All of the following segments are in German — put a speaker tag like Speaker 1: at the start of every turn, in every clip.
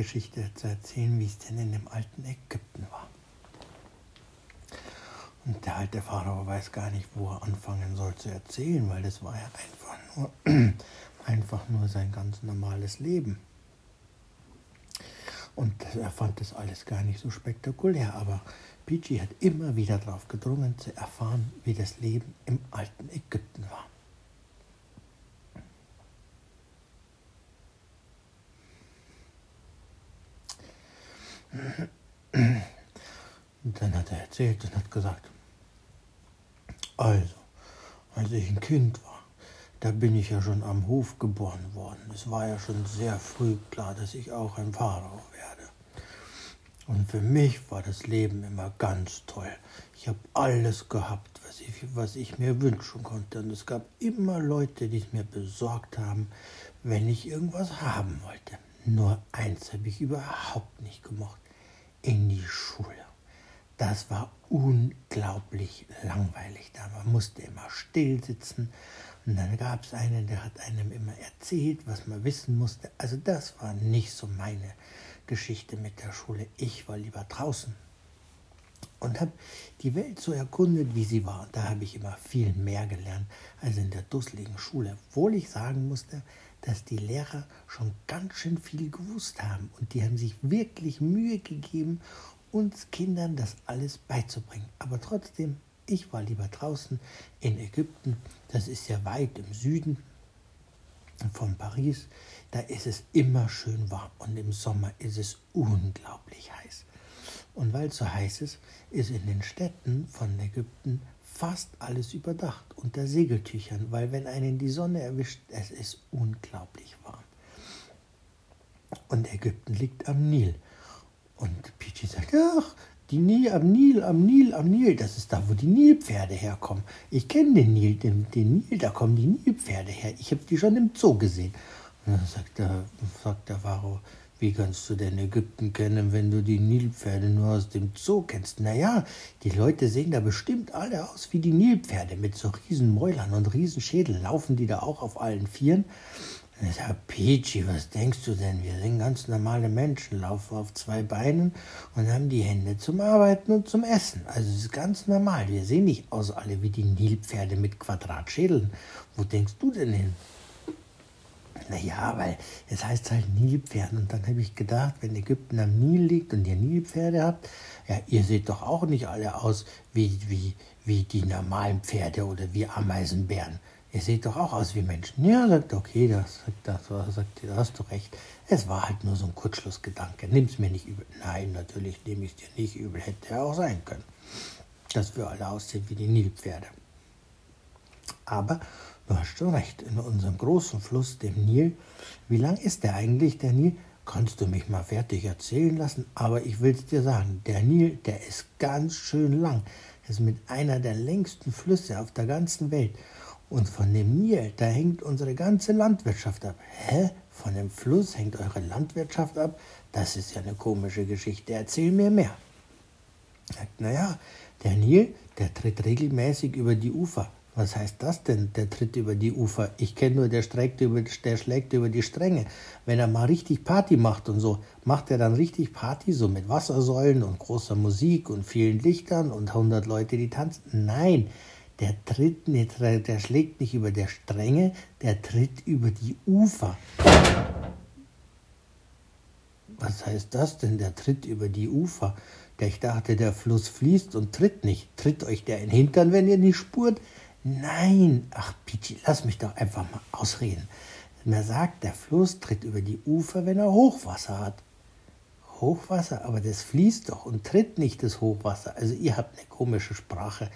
Speaker 1: Geschichte zu erzählen, wie es denn in dem alten Ägypten war. Und der alte Pharao weiß gar nicht, wo er anfangen soll zu erzählen, weil das war ja einfach nur, einfach nur sein ganz normales Leben. Und er fand das alles gar nicht so spektakulär, aber Peachy hat immer wieder darauf gedrungen, zu erfahren, wie das Leben im alten Ägypten war. Und dann hat er erzählt und hat gesagt, also, als ich ein Kind war, da bin ich ja schon am Hof geboren worden. Es war ja schon sehr früh klar, dass ich auch ein Pharao werde. Und für mich war das Leben immer ganz toll. Ich habe alles gehabt, was ich, was ich mir wünschen konnte. Und es gab immer Leute, die es mir besorgt haben, wenn ich irgendwas haben wollte. Nur eins habe ich überhaupt nicht gemocht. In die Schule. Das war unglaublich langweilig da. Man musste immer still sitzen. Und dann gab es einen, der hat einem immer erzählt, was man wissen musste. Also das war nicht so meine Geschichte mit der Schule. Ich war lieber draußen und habe die Welt so erkundet, wie sie war. Da habe ich immer viel mehr gelernt als in der dusseligen Schule. Obwohl ich sagen musste, dass die Lehrer schon ganz schön viel gewusst haben und die haben sich wirklich Mühe gegeben, uns Kindern das alles beizubringen. Aber trotzdem, ich war lieber draußen in Ägypten, das ist ja weit im Süden von Paris, da ist es immer schön warm und im Sommer ist es unglaublich heiß. Und weil es so heiß ist, ist in den Städten von Ägypten fast alles überdacht unter Segeltüchern, weil wenn einen die Sonne erwischt, es ist unglaublich warm. Und Ägypten liegt am Nil. Und Peachy sagt, ach, die Nil, am Nil, am Nil, am Nil, das ist da, wo die Nilpferde herkommen. Ich kenne den Nil, den, den Nil, da kommen die Nilpferde her. Ich habe die schon im Zoo gesehen. Und dann sagt der, sagt der Pharao, wie kannst du denn Ägypten kennen, wenn du die Nilpferde nur aus dem Zoo kennst? Naja, die Leute sehen da bestimmt alle aus wie die Nilpferde mit so riesen Mäulern und riesen Schädel. Laufen die da auch auf allen Vieren? Ich sage, Peachy, was denkst du denn? Wir sind ganz normale Menschen, laufen auf zwei Beinen und haben die Hände zum Arbeiten und zum Essen. Also es ist ganz normal. Wir sehen nicht aus alle wie die Nilpferde mit Quadratschädeln. Wo denkst du denn hin? Naja, weil es heißt halt Nilpferd. Und dann habe ich gedacht, wenn Ägypten am Nil liegt und ihr Nilpferde habt, ja, ihr seht doch auch nicht alle aus wie, wie, wie die normalen Pferde oder wie Ameisenbären. Ihr seht doch auch aus wie Menschen. Ja, sagt, okay, das, das, das, sagt, da hast du recht. Es war halt nur so ein Kurzschlussgedanke. Nimm's mir nicht übel. Nein, natürlich nehme ich dir nicht übel. Hätte ja auch sein können, dass wir alle aussehen wie die Nilpferde. Aber du hast schon recht, in unserem großen Fluss, dem Nil, wie lang ist der eigentlich, der Nil? Kannst du mich mal fertig erzählen lassen? Aber ich will es dir sagen, der Nil, der ist ganz schön lang. Das ist mit einer der längsten Flüsse auf der ganzen Welt. Und von dem Nil, da hängt unsere ganze Landwirtschaft ab. Hä? Von dem Fluss hängt eure Landwirtschaft ab? Das ist ja eine komische Geschichte. Erzähl mir mehr. Sagt, naja, der Nil, der tritt regelmäßig über die Ufer. Was heißt das denn, der tritt über die Ufer? Ich kenne nur, der, über, der schlägt über die Stränge. Wenn er mal richtig Party macht und so, macht er dann richtig Party, so mit Wassersäulen und großer Musik und vielen Lichtern und 100 Leute, die tanzen? Nein, der tritt nicht, der schlägt nicht über der Stränge, der tritt über die Ufer. Was heißt das denn, der tritt über die Ufer? Ich dachte, der Fluss fließt und tritt nicht. Tritt euch der in den Hintern, wenn ihr nicht spurt? Nein, ach Pichi, lass mich doch einfach mal ausreden. Man sagt, der Fluss tritt über die Ufer, wenn er Hochwasser hat. Hochwasser, aber das fließt doch und tritt nicht das Hochwasser. Also ihr habt eine komische Sprache.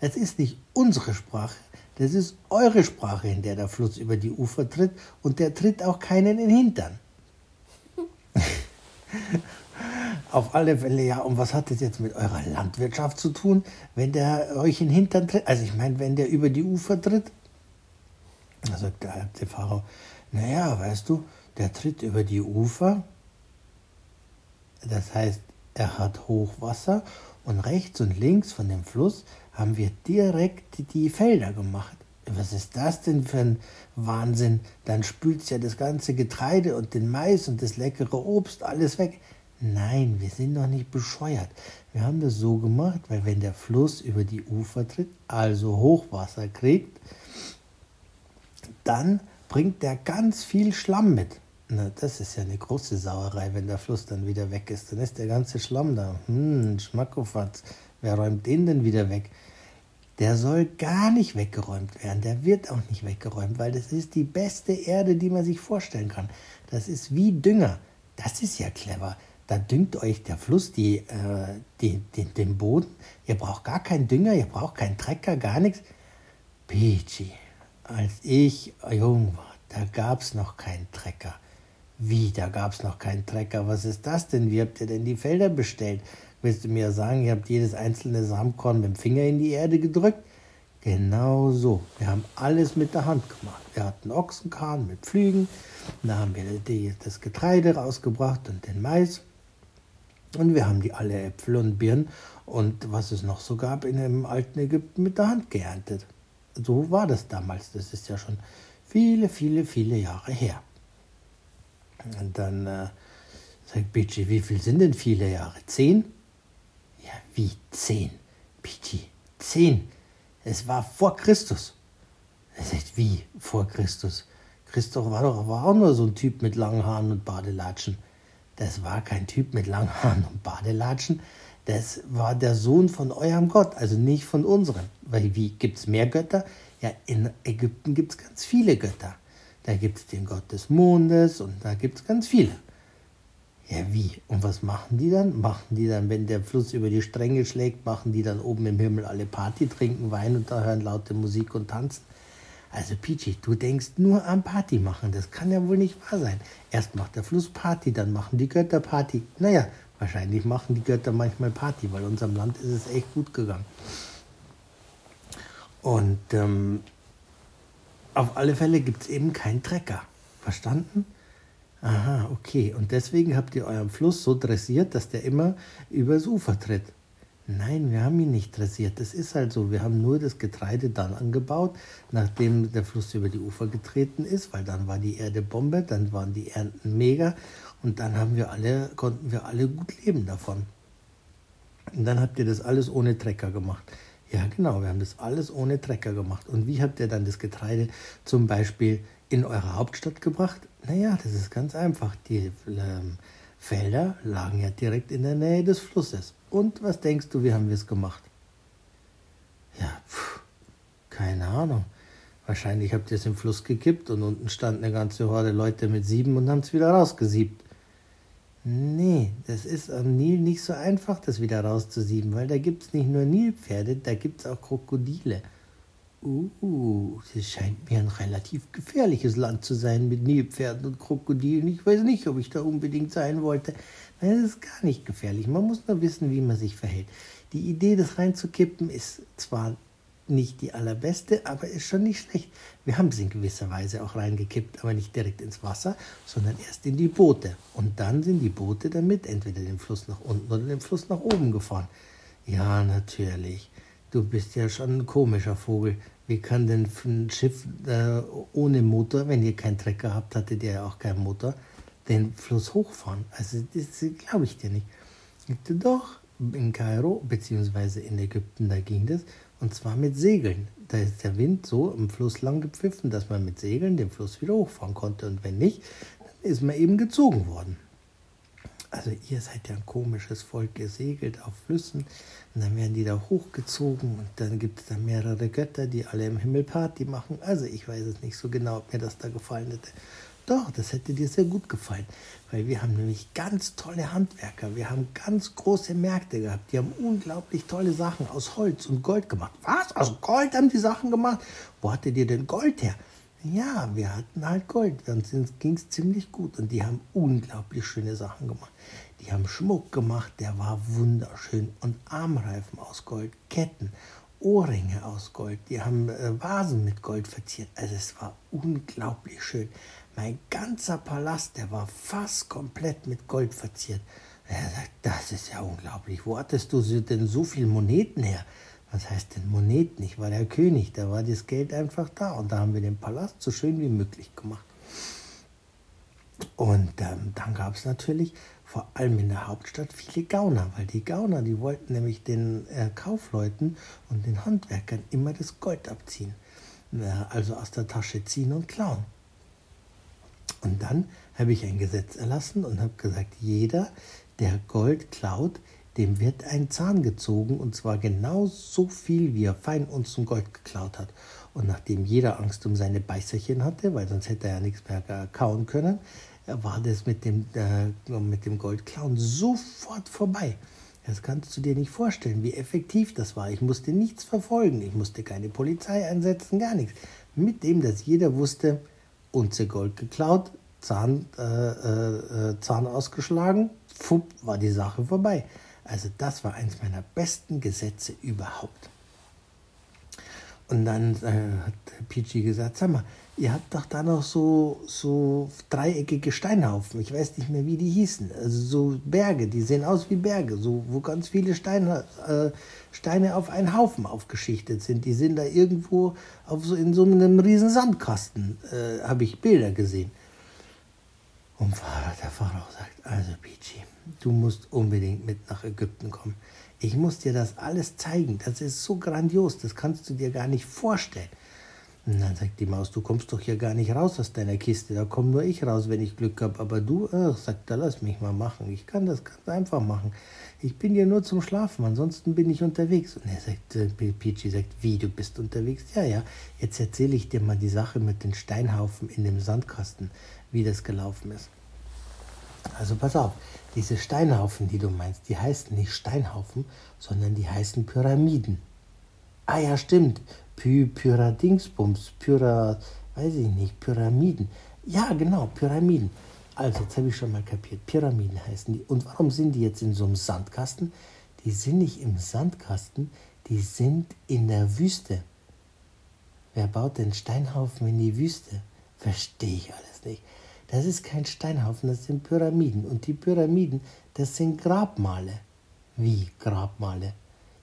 Speaker 1: Das ist nicht unsere Sprache, das ist eure Sprache, in der der Fluss über die Ufer tritt und der tritt auch keinen in den Hintern. Auf alle Fälle, ja, und was hat das jetzt mit eurer Landwirtschaft zu tun, wenn der euch in den Hintern tritt? Also ich meine, wenn der über die Ufer tritt, da sagt der, der Pharao, naja, weißt du, der tritt über die Ufer, das heißt, er hat Hochwasser und rechts und links von dem Fluss haben wir direkt die Felder gemacht. was ist das denn für ein Wahnsinn? Dann spült ja das ganze Getreide und den Mais und das leckere Obst alles weg. Nein, wir sind doch nicht bescheuert. Wir haben das so gemacht, weil wenn der Fluss über die Ufer tritt, also Hochwasser kriegt, dann bringt der ganz viel Schlamm mit. Na, das ist ja eine große Sauerei, wenn der Fluss dann wieder weg ist. Dann ist der ganze Schlamm da. Hm, Schmackofatz. Wer räumt den denn wieder weg? Der soll gar nicht weggeräumt werden. Der wird auch nicht weggeräumt, weil das ist die beste Erde, die man sich vorstellen kann. Das ist wie Dünger. Das ist ja clever. Da düngt euch der Fluss die, äh, die, die, den Boden. Ihr braucht gar keinen Dünger, ihr braucht keinen Trecker, gar nichts. Peachy, als ich jung war, da gab es noch keinen Trecker. Wie, da gab es noch keinen Trecker? Was ist das denn? Wie habt ihr denn die Felder bestellt? Willst du mir sagen, ihr habt jedes einzelne Samenkorn mit dem Finger in die Erde gedrückt? Genau so. Wir haben alles mit der Hand gemacht. Wir hatten Ochsenkahn mit Pflügen. Da haben wir die, das Getreide rausgebracht und den Mais. Und wir haben die alle Äpfel und Birnen und was es noch so gab in dem alten Ägypten mit der Hand geerntet. So war das damals. Das ist ja schon viele, viele, viele Jahre her. Und dann äh, sagt Bici, wie viel sind denn viele Jahre? Zehn? Ja, wie zehn? Bici, zehn. Es war vor Christus. Er sagt, wie vor Christus? Christoph war doch war auch nur so ein Typ mit langen Haaren und Badelatschen. Das war kein Typ mit langen Haaren und Badelatschen. Das war der Sohn von eurem Gott, also nicht von unserem. Weil wie gibt es mehr Götter? Ja, in Ägypten gibt es ganz viele Götter. Da gibt es den Gott des Mondes und da gibt es ganz viele. Ja, wie? Und was machen die dann? Machen die dann, wenn der Fluss über die Stränge schlägt, machen die dann oben im Himmel alle Party, trinken Wein und da hören laute Musik und tanzen? Also Peachy, du denkst nur am Party machen. Das kann ja wohl nicht wahr sein. Erst macht der Fluss Party, dann machen die Götter Party. Naja, wahrscheinlich machen die Götter manchmal Party, weil unserem Land ist es echt gut gegangen. Und ähm, auf alle Fälle gibt es eben keinen Trecker. Verstanden? Aha, okay. Und deswegen habt ihr euren Fluss so dressiert, dass der immer übers Ufer tritt. Nein, wir haben ihn nicht dressiert. Das ist halt so. Wir haben nur das Getreide dann angebaut, nachdem der Fluss über die Ufer getreten ist, weil dann war die Erde Bombe, dann waren die Ernten mega und dann haben wir alle, konnten wir alle gut leben davon. Und dann habt ihr das alles ohne Trecker gemacht. Ja, genau, wir haben das alles ohne Trecker gemacht. Und wie habt ihr dann das Getreide zum Beispiel in eure Hauptstadt gebracht? Naja, das ist ganz einfach. Die ähm, Felder lagen ja direkt in der Nähe des Flusses. Und was denkst du, wie haben wir es gemacht? Ja, pff, keine Ahnung. Wahrscheinlich habt ihr es im Fluss gekippt und unten stand eine ganze Horde Leute mit Sieben und haben es wieder rausgesiebt. Nee, das ist am Nil nicht so einfach, das wieder rauszusieben, weil da gibt es nicht nur Nilpferde, da gibt es auch Krokodile. Uh, das scheint mir ein relativ gefährliches Land zu sein mit Nilpferden und Krokodilen. Ich weiß nicht, ob ich da unbedingt sein wollte. Nein, das ist gar nicht gefährlich. Man muss nur wissen, wie man sich verhält. Die Idee, das reinzukippen, ist zwar nicht die allerbeste, aber ist schon nicht schlecht. Wir haben es in gewisser Weise auch reingekippt, aber nicht direkt ins Wasser, sondern erst in die Boote. Und dann sind die Boote damit entweder den Fluss nach unten oder den Fluss nach oben gefahren. Ja, natürlich. Du bist ja schon ein komischer Vogel. Wie kann denn ein Schiff äh, ohne Motor, wenn ihr keinen Trecker habt, hattet ihr ja auch keinen Motor, den Fluss hochfahren? Also, das glaube ich dir nicht. Doch, in Kairo, beziehungsweise in Ägypten, da ging das. Und zwar mit Segeln. Da ist der Wind so im Fluss lang gepfiffen, dass man mit Segeln den Fluss wieder hochfahren konnte. Und wenn nicht, dann ist man eben gezogen worden. Also ihr seid ja ein komisches Volk, ihr segelt auf Flüssen und dann werden die da hochgezogen und dann gibt es da mehrere Götter, die alle im Himmel Party machen. Also ich weiß es nicht so genau, ob mir das da gefallen hätte. Doch, das hätte dir sehr gut gefallen, weil wir haben nämlich ganz tolle Handwerker, wir haben ganz große Märkte gehabt, die haben unglaublich tolle Sachen aus Holz und Gold gemacht. Was? Aus Gold haben die Sachen gemacht? Wo hattet ihr denn Gold her? Ja, wir hatten halt Gold, uns ging es ziemlich gut und die haben unglaublich schöne Sachen gemacht. Die haben Schmuck gemacht, der war wunderschön und Armreifen aus Gold, Ketten, Ohrringe aus Gold, die haben äh, Vasen mit Gold verziert. Also es war unglaublich schön. Mein ganzer Palast, der war fast komplett mit Gold verziert. Er sagt, das ist ja unglaublich. Wo hattest du denn so viel Moneten her? Was heißt denn Moneten? Ich war der König, da war das Geld einfach da und da haben wir den Palast so schön wie möglich gemacht. Und ähm, dann gab es natürlich vor allem in der Hauptstadt viele Gauner, weil die Gauner, die wollten nämlich den äh, Kaufleuten und den Handwerkern immer das Gold abziehen, äh, also aus der Tasche ziehen und klauen. Und dann habe ich ein Gesetz erlassen und habe gesagt, jeder, der Gold klaut, dem wird ein Zahn gezogen und zwar genau so viel, wie er fein zum Gold geklaut hat. Und nachdem jeder Angst um seine Beißerchen hatte, weil sonst hätte er ja nichts mehr kauen können, war das mit dem, äh, mit dem Goldklauen sofort vorbei. Das kannst du dir nicht vorstellen, wie effektiv das war. Ich musste nichts verfolgen, ich musste keine Polizei einsetzen, gar nichts. Mit dem, dass jeder wusste, Unze Gold geklaut, Zahn, äh, äh, äh, Zahn ausgeschlagen, fupp, war die Sache vorbei. Also das war eins meiner besten Gesetze überhaupt. Und dann äh, hat Peachy gesagt, sag mal, ihr habt doch da noch so, so dreieckige Steinhaufen. Ich weiß nicht mehr, wie die hießen. Also so Berge, die sehen aus wie Berge, so, wo ganz viele Steine, äh, Steine auf einen Haufen aufgeschichtet sind. Die sind da irgendwo auf so, in so einem riesen Sandkasten, äh, habe ich Bilder gesehen. Und der Pharao sagt, also Peachy, du musst unbedingt mit nach Ägypten kommen. Ich muss dir das alles zeigen. Das ist so grandios, das kannst du dir gar nicht vorstellen. Und dann sagt die Maus, du kommst doch hier gar nicht raus aus deiner Kiste, da komme nur ich raus, wenn ich Glück habe. Aber du, ach, sagt er, lass mich mal machen. Ich kann das ganz einfach machen. Ich bin hier nur zum Schlafen, ansonsten bin ich unterwegs. Und er sagt, äh, Peachy sagt, wie, du bist unterwegs? Ja, ja, jetzt erzähle ich dir mal die Sache mit den Steinhaufen in dem Sandkasten, wie das gelaufen ist. Also pass auf, diese Steinhaufen, die du meinst, die heißen nicht Steinhaufen, sondern die heißen Pyramiden. Ah ja, stimmt. Py Pyradingsbums, Pyra, weiß ich nicht, Pyramiden. Ja, genau, Pyramiden. Also, jetzt habe ich schon mal kapiert. Pyramiden heißen die. Und warum sind die jetzt in so einem Sandkasten? Die sind nicht im Sandkasten, die sind in der Wüste. Wer baut denn Steinhaufen in die Wüste? Verstehe ich alles nicht. Das ist kein Steinhaufen, das sind Pyramiden. Und die Pyramiden, das sind Grabmale. Wie Grabmale?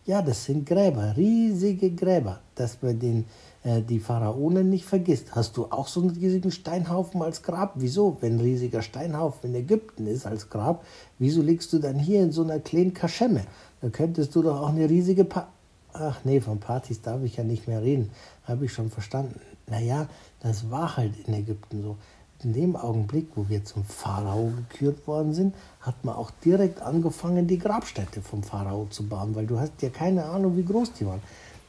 Speaker 1: Ja, das sind Gräber, riesige Gräber, dass man den, äh, die Pharaonen nicht vergisst. Hast du auch so einen riesigen Steinhaufen als Grab? Wieso? Wenn ein riesiger Steinhaufen in Ägypten ist als Grab, wieso liegst du dann hier in so einer kleinen Kaschemme? Da könntest du doch auch eine riesige pa Ach nee, von Partys darf ich ja nicht mehr reden. Habe ich schon verstanden. Naja, das war halt in Ägypten so in dem Augenblick, wo wir zum Pharao gekürt worden sind, hat man auch direkt angefangen, die Grabstätte vom Pharao zu bauen, weil du hast ja keine Ahnung, wie groß die waren.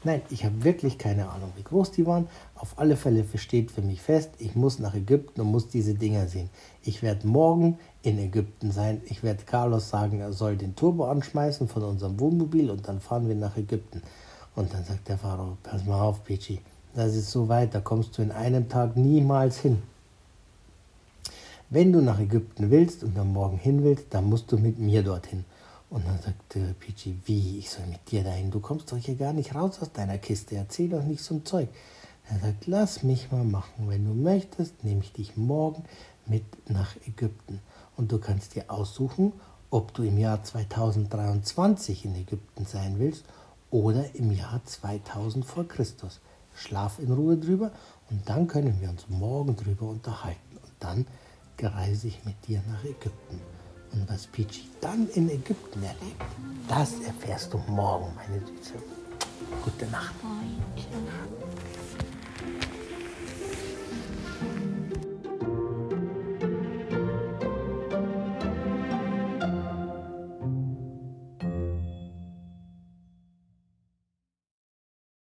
Speaker 1: Nein, ich habe wirklich keine Ahnung, wie groß die waren. Auf alle Fälle steht für mich fest, ich muss nach Ägypten und muss diese Dinger sehen. Ich werde morgen in Ägypten sein. Ich werde Carlos sagen, er soll den Turbo anschmeißen von unserem Wohnmobil und dann fahren wir nach Ägypten. Und dann sagt der Pharao, pass mal auf, Pichi, das ist so weit, da kommst du in einem Tag niemals hin. Wenn du nach Ägypten willst und am Morgen hin willst, dann musst du mit mir dorthin. Und dann sagte Pichi, wie, ich soll mit dir dahin? Du kommst doch hier gar nicht raus aus deiner Kiste, erzähl doch nicht so ein Zeug. Er sagt, lass mich mal machen. Wenn du möchtest, nehme ich dich morgen mit nach Ägypten. Und du kannst dir aussuchen, ob du im Jahr 2023 in Ägypten sein willst oder im Jahr 2000 vor Christus. Schlaf in Ruhe drüber und dann können wir uns morgen drüber unterhalten. Und dann reise ich mit dir nach Ägypten. Und was Peachy dann in Ägypten erlebt, das erfährst du morgen, meine Süße. Gute Nacht.